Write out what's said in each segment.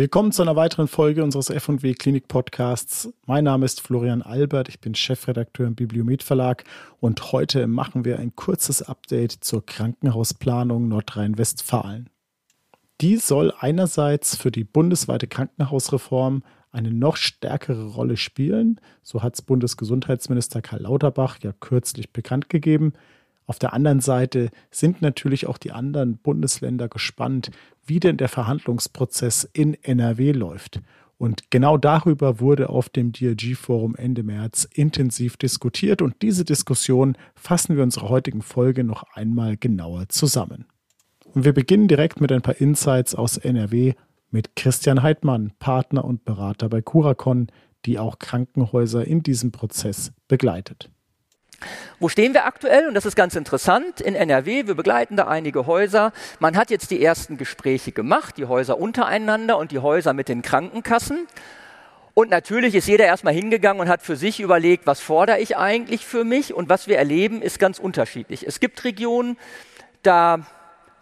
Willkommen zu einer weiteren Folge unseres F&W Klinik Podcasts. Mein Name ist Florian Albert, ich bin Chefredakteur im Bibliomet Verlag und heute machen wir ein kurzes Update zur Krankenhausplanung Nordrhein-Westfalen. Die soll einerseits für die bundesweite Krankenhausreform eine noch stärkere Rolle spielen, so hat es Bundesgesundheitsminister Karl Lauterbach ja kürzlich bekannt gegeben. Auf der anderen Seite sind natürlich auch die anderen Bundesländer gespannt, wie denn der Verhandlungsprozess in NRW läuft. Und genau darüber wurde auf dem DRG-Forum Ende März intensiv diskutiert und diese Diskussion fassen wir unserer heutigen Folge noch einmal genauer zusammen. Und wir beginnen direkt mit ein paar Insights aus NRW mit Christian Heidmann, Partner und Berater bei Curacon, die auch Krankenhäuser in diesem Prozess begleitet. Wo stehen wir aktuell? Und das ist ganz interessant. In NRW, wir begleiten da einige Häuser. Man hat jetzt die ersten Gespräche gemacht, die Häuser untereinander und die Häuser mit den Krankenkassen. Und natürlich ist jeder erstmal hingegangen und hat für sich überlegt, was fordere ich eigentlich für mich? Und was wir erleben, ist ganz unterschiedlich. Es gibt Regionen, da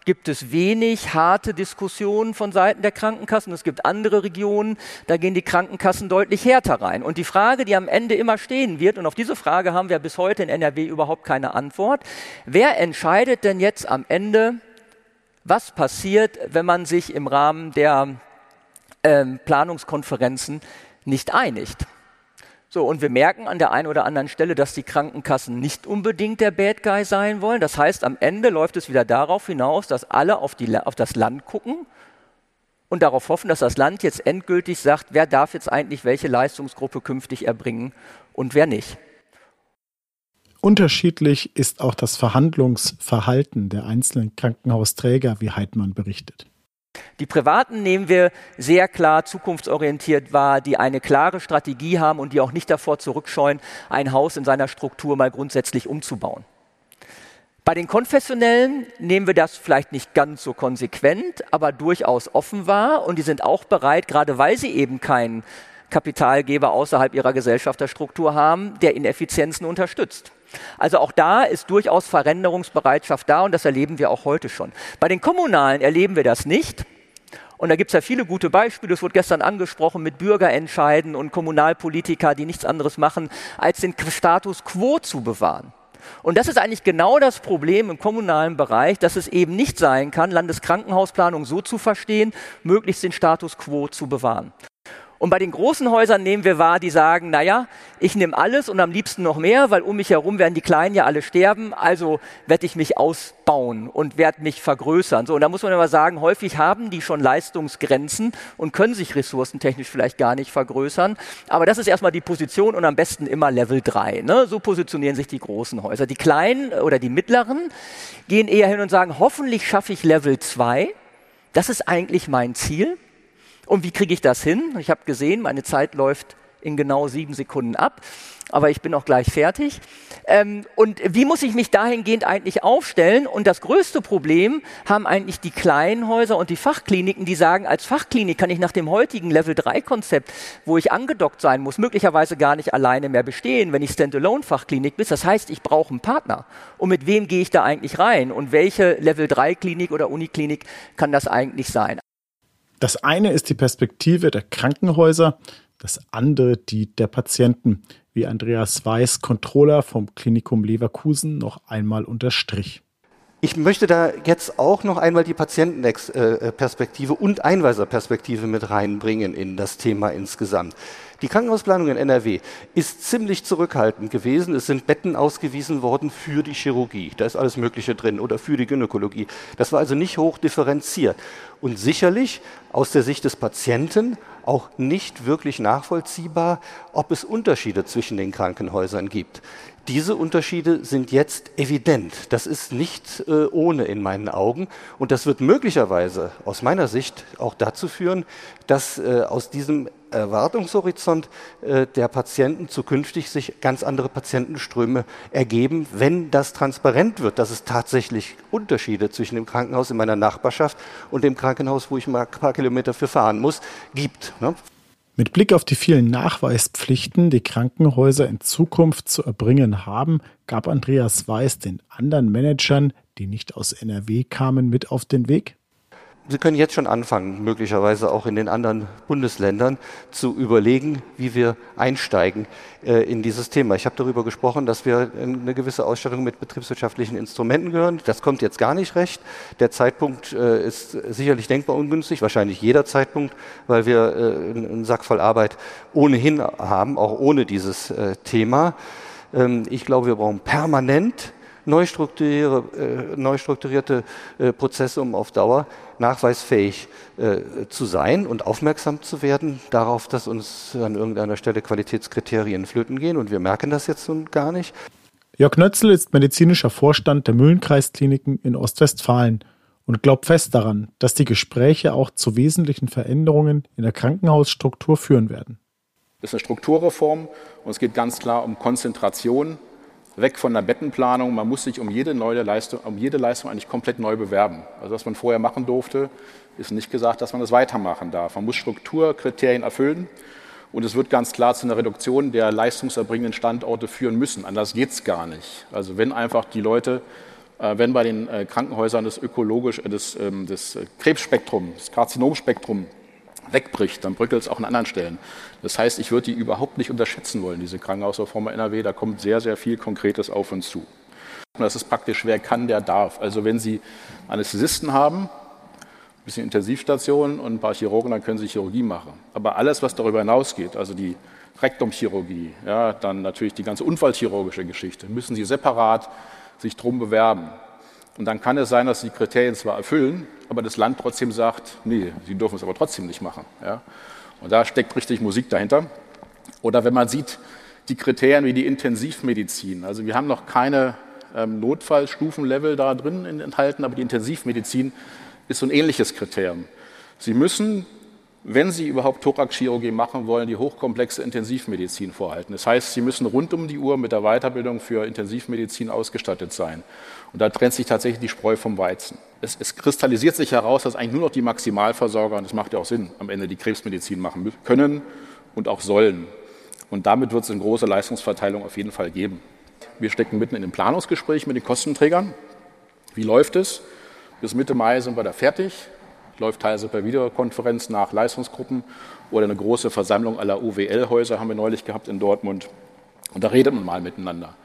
gibt es wenig harte Diskussionen von Seiten der Krankenkassen. Es gibt andere Regionen, da gehen die Krankenkassen deutlich härter rein. Und die Frage, die am Ende immer stehen wird, und auf diese Frage haben wir bis heute in NRW überhaupt keine Antwort, wer entscheidet denn jetzt am Ende, was passiert, wenn man sich im Rahmen der ähm, Planungskonferenzen nicht einigt? So, und wir merken an der einen oder anderen Stelle, dass die Krankenkassen nicht unbedingt der Bad Guy sein wollen. Das heißt, am Ende läuft es wieder darauf hinaus, dass alle auf, die, auf das Land gucken und darauf hoffen, dass das Land jetzt endgültig sagt, wer darf jetzt eigentlich welche Leistungsgruppe künftig erbringen und wer nicht. Unterschiedlich ist auch das Verhandlungsverhalten der einzelnen Krankenhausträger, wie Heidmann berichtet. Die Privaten nehmen wir sehr klar zukunftsorientiert wahr, die eine klare Strategie haben und die auch nicht davor zurückscheuen, ein Haus in seiner Struktur mal grundsätzlich umzubauen. Bei den Konfessionellen nehmen wir das vielleicht nicht ganz so konsequent, aber durchaus offen wahr und die sind auch bereit, gerade weil sie eben keinen Kapitalgeber außerhalb ihrer Gesellschafterstruktur haben, der Ineffizienzen unterstützt. Also auch da ist durchaus Veränderungsbereitschaft da und das erleben wir auch heute schon. Bei den Kommunalen erleben wir das nicht. Und da gibt es ja viele gute Beispiele. Es wurde gestern angesprochen mit Bürgerentscheiden und Kommunalpolitiker, die nichts anderes machen, als den Status quo zu bewahren. Und das ist eigentlich genau das Problem im kommunalen Bereich, dass es eben nicht sein kann, Landeskrankenhausplanung so zu verstehen, möglichst den Status quo zu bewahren. Und bei den großen Häusern nehmen wir wahr, die sagen, naja, ich nehme alles und am liebsten noch mehr, weil um mich herum werden die Kleinen ja alle sterben, also werde ich mich ausbauen und werde mich vergrößern. So, und da muss man aber sagen, häufig haben die schon Leistungsgrenzen und können sich ressourcentechnisch vielleicht gar nicht vergrößern. Aber das ist erstmal die Position und am besten immer Level 3. Ne? So positionieren sich die großen Häuser. Die kleinen oder die mittleren gehen eher hin und sagen, hoffentlich schaffe ich Level 2. Das ist eigentlich mein Ziel. Und wie kriege ich das hin? Ich habe gesehen, meine Zeit läuft in genau sieben Sekunden ab, aber ich bin auch gleich fertig. Ähm, und wie muss ich mich dahingehend eigentlich aufstellen? Und das größte Problem haben eigentlich die kleinen Häuser und die Fachkliniken, die sagen, als Fachklinik kann ich nach dem heutigen Level-3-Konzept, wo ich angedockt sein muss, möglicherweise gar nicht alleine mehr bestehen, wenn ich Standalone-Fachklinik bin. Das heißt, ich brauche einen Partner. Und mit wem gehe ich da eigentlich rein? Und welche Level-3-Klinik oder Uniklinik kann das eigentlich sein? Das eine ist die Perspektive der Krankenhäuser, das andere die der Patienten, wie Andreas Weiß, Controller vom Klinikum Leverkusen, noch einmal unterstrich. Ich möchte da jetzt auch noch einmal die Patientenperspektive und Einweiserperspektive mit reinbringen in das Thema insgesamt. Die Krankenhausplanung in NRW ist ziemlich zurückhaltend gewesen. Es sind Betten ausgewiesen worden für die Chirurgie. Da ist alles Mögliche drin oder für die Gynäkologie. Das war also nicht hoch differenziert. Und sicherlich aus der Sicht des Patienten auch nicht wirklich nachvollziehbar, ob es Unterschiede zwischen den Krankenhäusern gibt. Diese Unterschiede sind jetzt evident. Das ist nicht äh, ohne in meinen Augen. Und das wird möglicherweise aus meiner Sicht auch dazu führen, dass äh, aus diesem Erwartungshorizont äh, der Patienten zukünftig sich ganz andere Patientenströme ergeben, wenn das transparent wird, dass es tatsächlich Unterschiede zwischen dem Krankenhaus in meiner Nachbarschaft und dem Krankenhaus, wo ich mal ein paar Kilometer für fahren muss, gibt. Ne? Mit Blick auf die vielen Nachweispflichten, die Krankenhäuser in Zukunft zu erbringen haben, gab Andreas Weiß den anderen Managern, die nicht aus NRW kamen, mit auf den Weg? Sie können jetzt schon anfangen, möglicherweise auch in den anderen Bundesländern, zu überlegen, wie wir einsteigen äh, in dieses Thema. Ich habe darüber gesprochen, dass wir eine gewisse Ausstattung mit betriebswirtschaftlichen Instrumenten gehören. Das kommt jetzt gar nicht recht. Der Zeitpunkt äh, ist sicherlich denkbar ungünstig, wahrscheinlich jeder Zeitpunkt, weil wir äh, einen Sack voll Arbeit ohnehin haben, auch ohne dieses äh, Thema. Ähm, ich glaube, wir brauchen permanent neu strukturierte, äh, neu strukturierte äh, Prozesse, um auf Dauer nachweisfähig äh, zu sein und aufmerksam zu werden darauf, dass uns an irgendeiner Stelle Qualitätskriterien flöten gehen. Und wir merken das jetzt nun gar nicht. Jörg Nötzel ist medizinischer Vorstand der Mühlenkreiskliniken in Ostwestfalen und glaubt fest daran, dass die Gespräche auch zu wesentlichen Veränderungen in der Krankenhausstruktur führen werden. Das ist eine Strukturreform und es geht ganz klar um Konzentration, weg von der Bettenplanung. Man muss sich um jede neue Leistung, um jede Leistung eigentlich komplett neu bewerben. Also was man vorher machen durfte, ist nicht gesagt, dass man das weitermachen darf. Man muss Strukturkriterien erfüllen und es wird ganz klar zu einer Reduktion der leistungserbringenden Standorte führen müssen. Anders geht es gar nicht. Also wenn einfach die Leute, äh, wenn bei den äh, Krankenhäusern das ökologisch, äh, das, ähm, das Krebsspektrum, das Karzinomspektrum wegbricht, dann bröckelt es auch an anderen Stellen. Das heißt, ich würde die überhaupt nicht unterschätzen wollen, diese Krankenhausreform bei NRW. Da kommt sehr, sehr viel Konkretes auf uns zu. Und das ist praktisch, wer kann, der darf. Also wenn Sie Anästhesisten haben, ein bisschen Intensivstationen und ein paar Chirurgen, dann können Sie Chirurgie machen. Aber alles, was darüber hinausgeht, also die Rektumchirurgie, ja, dann natürlich die ganze unfallchirurgische Geschichte, müssen Sie separat sich drum bewerben. Und dann kann es sein, dass Sie die Kriterien zwar erfüllen, aber das Land trotzdem sagt, nee, Sie dürfen es aber trotzdem nicht machen. Ja. Und da steckt richtig Musik dahinter. Oder wenn man sieht, die Kriterien wie die Intensivmedizin. Also wir haben noch keine ähm, Notfallstufenlevel da drin enthalten, aber die Intensivmedizin ist so ein ähnliches Kriterium. Sie müssen, wenn Sie überhaupt Thoraxchirurgie machen wollen, die hochkomplexe Intensivmedizin vorhalten. Das heißt, Sie müssen rund um die Uhr mit der Weiterbildung für Intensivmedizin ausgestattet sein. Und da trennt sich tatsächlich die Spreu vom Weizen. Es, es, kristallisiert sich heraus, dass eigentlich nur noch die Maximalversorger, und das macht ja auch Sinn, am Ende die Krebsmedizin machen können und auch sollen. Und damit wird es eine große Leistungsverteilung auf jeden Fall geben. Wir stecken mitten in dem Planungsgespräch mit den Kostenträgern. Wie läuft es? Bis Mitte Mai sind wir da fertig. Läuft teilweise per Videokonferenz nach Leistungsgruppen oder eine große Versammlung aller UWL-Häuser haben wir neulich gehabt in Dortmund. Und da redet man mal miteinander.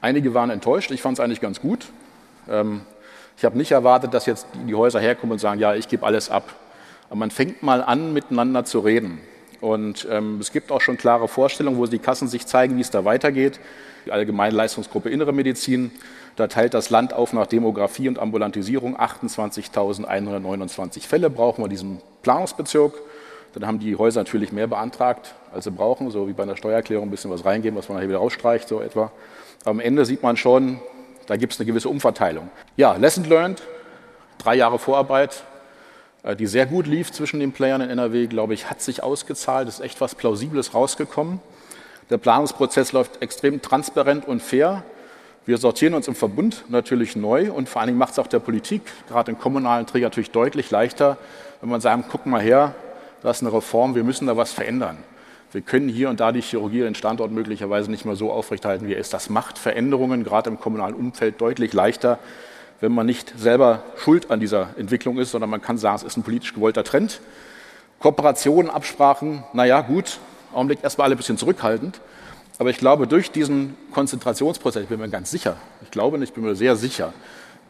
Einige waren enttäuscht, ich fand es eigentlich ganz gut. Ähm, ich habe nicht erwartet, dass jetzt die Häuser herkommen und sagen, ja, ich gebe alles ab. Aber man fängt mal an, miteinander zu reden. Und ähm, es gibt auch schon klare Vorstellungen, wo die Kassen sich zeigen, wie es da weitergeht. Die Allgemeine Leistungsgruppe Innere Medizin, da teilt das Land auf nach Demografie und Ambulantisierung. 28.129 Fälle brauchen wir diesen Planungsbezirk. Dann haben die Häuser natürlich mehr beantragt, als sie brauchen, so wie bei einer Steuererklärung ein bisschen was reingeben, was man hier wieder rausstreicht, so etwa. Am Ende sieht man schon, da gibt es eine gewisse Umverteilung. Ja, Lesson learned, drei Jahre Vorarbeit, äh, die sehr gut lief zwischen den Playern in NRW, glaube ich, hat sich ausgezahlt, ist echt was Plausibles rausgekommen. Der Planungsprozess läuft extrem transparent und fair. Wir sortieren uns im Verbund natürlich neu und vor allen Dingen macht es auch der Politik, gerade in kommunalen Trägern, natürlich deutlich leichter, wenn man sagt, guck mal her, das ist eine Reform, wir müssen da was verändern. Wir können hier und da die Chirurgie den Standort möglicherweise nicht mehr so aufrechthalten, wie er ist. Das macht Veränderungen gerade im kommunalen Umfeld deutlich leichter, wenn man nicht selber schuld an dieser Entwicklung ist, sondern man kann sagen, es ist ein politisch gewollter Trend. Kooperationen, Absprachen, naja, gut, im Augenblick erstmal alle ein bisschen zurückhaltend. Aber ich glaube, durch diesen Konzentrationsprozess, ich bin mir ganz sicher, ich glaube nicht, ich bin mir sehr sicher,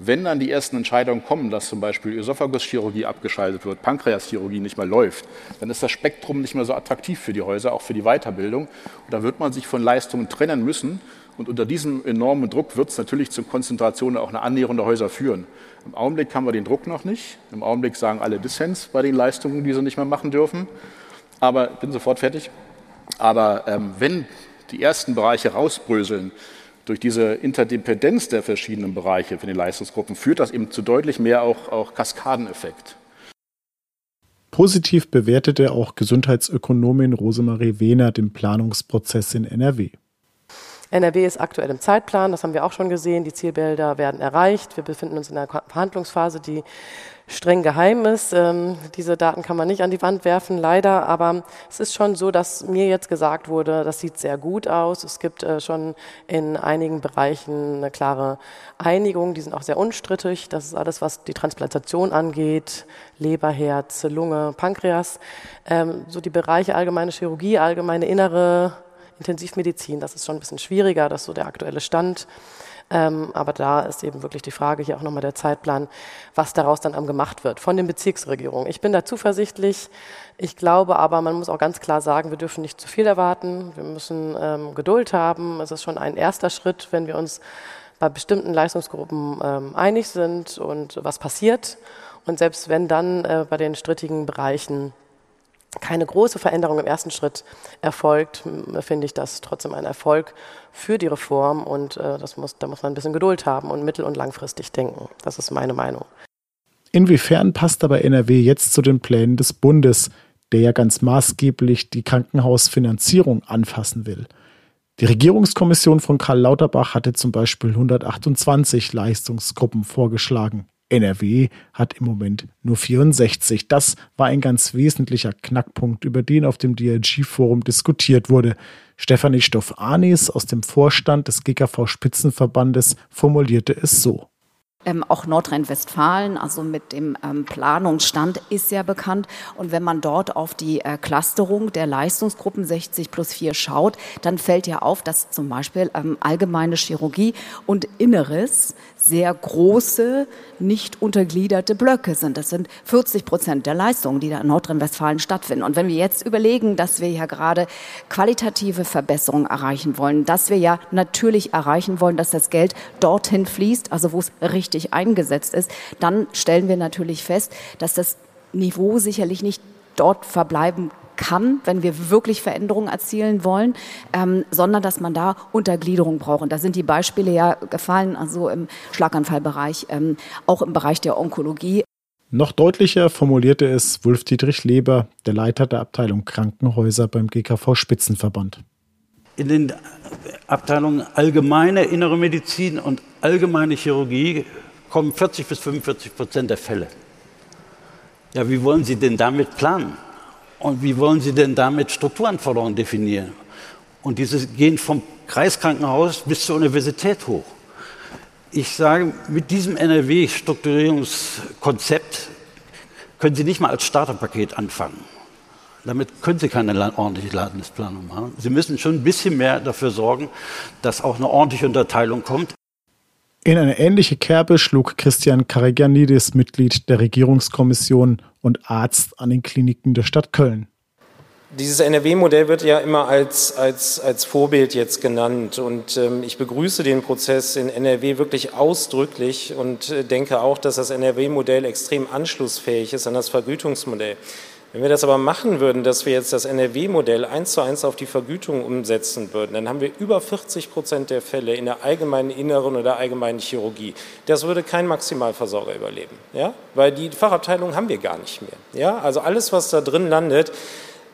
wenn dann die ersten Entscheidungen kommen, dass zum Beispiel Ösophaguschirurgie abgeschaltet wird, Pankreaschirurgie nicht mehr läuft, dann ist das Spektrum nicht mehr so attraktiv für die Häuser, auch für die Weiterbildung. Und da wird man sich von Leistungen trennen müssen. Und unter diesem enormen Druck wird es natürlich zur Konzentration auch eine Annäherung der Häuser führen. Im Augenblick haben wir den Druck noch nicht. Im Augenblick sagen alle Dissens bei den Leistungen, die sie nicht mehr machen dürfen. Aber ich bin sofort fertig. Aber ähm, wenn die ersten Bereiche rausbröseln, durch diese Interdependenz der verschiedenen Bereiche für die Leistungsgruppen führt das eben zu deutlich mehr auch, auch Kaskadeneffekt. Positiv bewertete auch Gesundheitsökonomin Rosemarie Wehner den Planungsprozess in NRW. NRW ist aktuell im Zeitplan, das haben wir auch schon gesehen. Die Zielbilder werden erreicht. Wir befinden uns in einer Verhandlungsphase. Die streng geheim ist. Ähm, diese Daten kann man nicht an die Wand werfen, leider. Aber es ist schon so, dass mir jetzt gesagt wurde, das sieht sehr gut aus. Es gibt äh, schon in einigen Bereichen eine klare Einigung. Die sind auch sehr unstrittig. Das ist alles, was die Transplantation angeht. Leber, Herz, Lunge, Pankreas. Ähm, so die Bereiche allgemeine Chirurgie, allgemeine innere Intensivmedizin, das ist schon ein bisschen schwieriger. Das ist so der aktuelle Stand. Ähm, aber da ist eben wirklich die Frage, hier auch nochmal der Zeitplan, was daraus dann am gemacht wird von den Bezirksregierungen. Ich bin da zuversichtlich. Ich glaube aber, man muss auch ganz klar sagen, wir dürfen nicht zu viel erwarten. Wir müssen ähm, Geduld haben. Es ist schon ein erster Schritt, wenn wir uns bei bestimmten Leistungsgruppen ähm, einig sind und was passiert. Und selbst wenn dann äh, bei den strittigen Bereichen keine große Veränderung im ersten Schritt erfolgt, finde ich das trotzdem ein Erfolg für die Reform und äh, das muss, da muss man ein bisschen Geduld haben und mittel- und langfristig denken. Das ist meine Meinung. Inwiefern passt aber NRW jetzt zu den Plänen des Bundes, der ja ganz maßgeblich die Krankenhausfinanzierung anfassen will? Die Regierungskommission von Karl Lauterbach hatte zum Beispiel 128 Leistungsgruppen vorgeschlagen. NRW hat im Moment nur 64. Das war ein ganz wesentlicher Knackpunkt, über den auf dem DLG-Forum diskutiert wurde. Stefanie Stoff-Anis aus dem Vorstand des GKV-Spitzenverbandes formulierte es so. Ähm, auch Nordrhein-Westfalen, also mit dem ähm, Planungsstand, ist ja bekannt. Und wenn man dort auf die äh, Clusterung der Leistungsgruppen 60 plus 4 schaut, dann fällt ja auf, dass zum Beispiel ähm, allgemeine Chirurgie und Inneres sehr große, nicht untergliederte Blöcke sind. Das sind 40 Prozent der Leistungen, die da in Nordrhein-Westfalen stattfinden. Und wenn wir jetzt überlegen, dass wir ja gerade qualitative Verbesserungen erreichen wollen, dass wir ja natürlich erreichen wollen, dass das Geld dorthin fließt, also wo es richtig eingesetzt ist, dann stellen wir natürlich fest, dass das Niveau sicherlich nicht dort verbleiben kann, wenn wir wirklich Veränderungen erzielen wollen, ähm, sondern dass man da Untergliederung braucht. Und da sind die Beispiele ja gefallen, also im Schlaganfallbereich, ähm, auch im Bereich der Onkologie. Noch deutlicher formulierte es Wolf-Dietrich Leber, der Leiter der Abteilung Krankenhäuser beim GKV Spitzenverband. In den Abteilungen allgemeine innere Medizin und allgemeine Chirurgie kommen 40 bis 45 Prozent der Fälle. Ja, wie wollen Sie denn damit planen? Und wie wollen Sie denn damit Strukturanforderungen definieren? Und diese gehen vom Kreiskrankenhaus bis zur Universität hoch. Ich sage, mit diesem NRW-Strukturierungskonzept können Sie nicht mal als Starterpaket anfangen. Damit können Sie keine ordentliche Ladungsplanung machen. Sie müssen schon ein bisschen mehr dafür sorgen, dass auch eine ordentliche Unterteilung kommt. In eine ähnliche Kerbe schlug Christian Karagianidis, Mitglied der Regierungskommission und Arzt an den Kliniken der Stadt Köln. Dieses NRW-Modell wird ja immer als, als, als Vorbild jetzt genannt und ähm, ich begrüße den Prozess in NRW wirklich ausdrücklich und äh, denke auch, dass das NRW-Modell extrem anschlussfähig ist an das Vergütungsmodell. Wenn wir das aber machen würden, dass wir jetzt das NRW-Modell eins zu eins auf die Vergütung umsetzen würden, dann haben wir über 40 Prozent der Fälle in der allgemeinen Inneren oder allgemeinen Chirurgie. Das würde kein Maximalversorger überleben, ja? weil die Fachabteilung haben wir gar nicht mehr. Ja? Also alles, was da drin landet,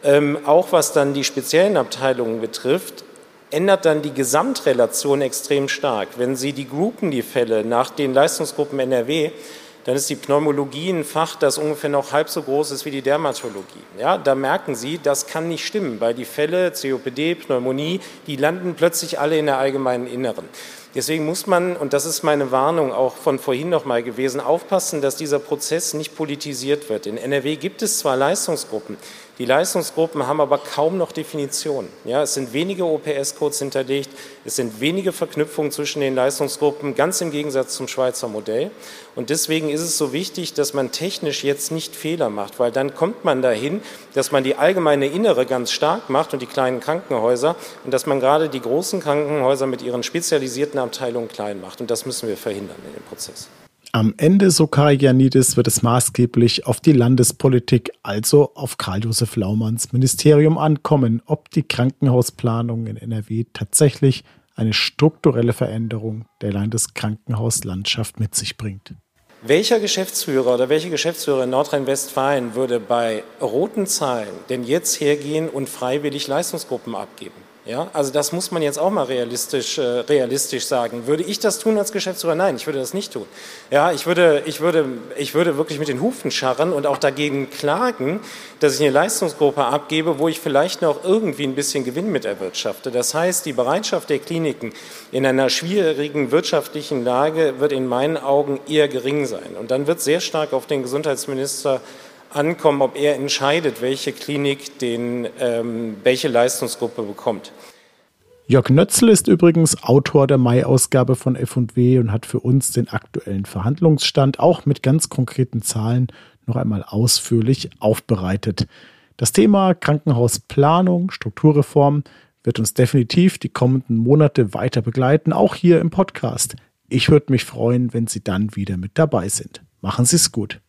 ähm, auch was dann die speziellen Abteilungen betrifft, ändert dann die Gesamtrelation extrem stark. Wenn Sie die Gruppen, die Fälle nach den Leistungsgruppen NRW, dann ist die Pneumologie ein Fach, das ungefähr noch halb so groß ist wie die Dermatologie. Ja, da merken Sie, das kann nicht stimmen, weil die Fälle COPD, Pneumonie, die landen plötzlich alle in der allgemeinen Inneren. Deswegen muss man, und das ist meine Warnung auch von vorhin noch mal gewesen, aufpassen, dass dieser Prozess nicht politisiert wird. In NRW gibt es zwar Leistungsgruppen, die Leistungsgruppen haben aber kaum noch Definitionen. Ja, es sind wenige OPS-Codes hinterlegt, es sind wenige Verknüpfungen zwischen den Leistungsgruppen, ganz im Gegensatz zum Schweizer Modell. Und deswegen ist es so wichtig, dass man technisch jetzt nicht Fehler macht, weil dann kommt man dahin, dass man die allgemeine Innere ganz stark macht und die kleinen Krankenhäuser und dass man gerade die großen Krankenhäuser mit ihren spezialisierten Abteilungen klein macht. Und das müssen wir verhindern in dem Prozess. Am Ende, so Karagianidis, wird es maßgeblich auf die Landespolitik, also auf Karl-Josef Laumanns Ministerium ankommen, ob die Krankenhausplanung in NRW tatsächlich eine strukturelle Veränderung der Landeskrankenhauslandschaft mit sich bringt. Welcher Geschäftsführer oder welche Geschäftsführer in Nordrhein-Westfalen würde bei roten Zahlen denn jetzt hergehen und freiwillig Leistungsgruppen abgeben? Ja, also das muss man jetzt auch mal realistisch, äh, realistisch sagen. Würde ich das tun als Geschäftsführer? Nein, ich würde das nicht tun. Ja, ich würde, ich würde, ich würde wirklich mit den Hufen scharren und auch dagegen klagen, dass ich eine Leistungsgruppe abgebe, wo ich vielleicht noch irgendwie ein bisschen Gewinn mit erwirtschafte. Das heißt, die Bereitschaft der Kliniken in einer schwierigen wirtschaftlichen Lage wird in meinen Augen eher gering sein. Und dann wird sehr stark auf den Gesundheitsminister ankommen, ob er entscheidet, welche Klinik den, ähm, welche Leistungsgruppe bekommt. Jörg Nötzl ist übrigens Autor der Mai-Ausgabe von F&W und hat für uns den aktuellen Verhandlungsstand auch mit ganz konkreten Zahlen noch einmal ausführlich aufbereitet. Das Thema Krankenhausplanung, Strukturreform wird uns definitiv die kommenden Monate weiter begleiten, auch hier im Podcast. Ich würde mich freuen, wenn Sie dann wieder mit dabei sind. Machen Sie es gut.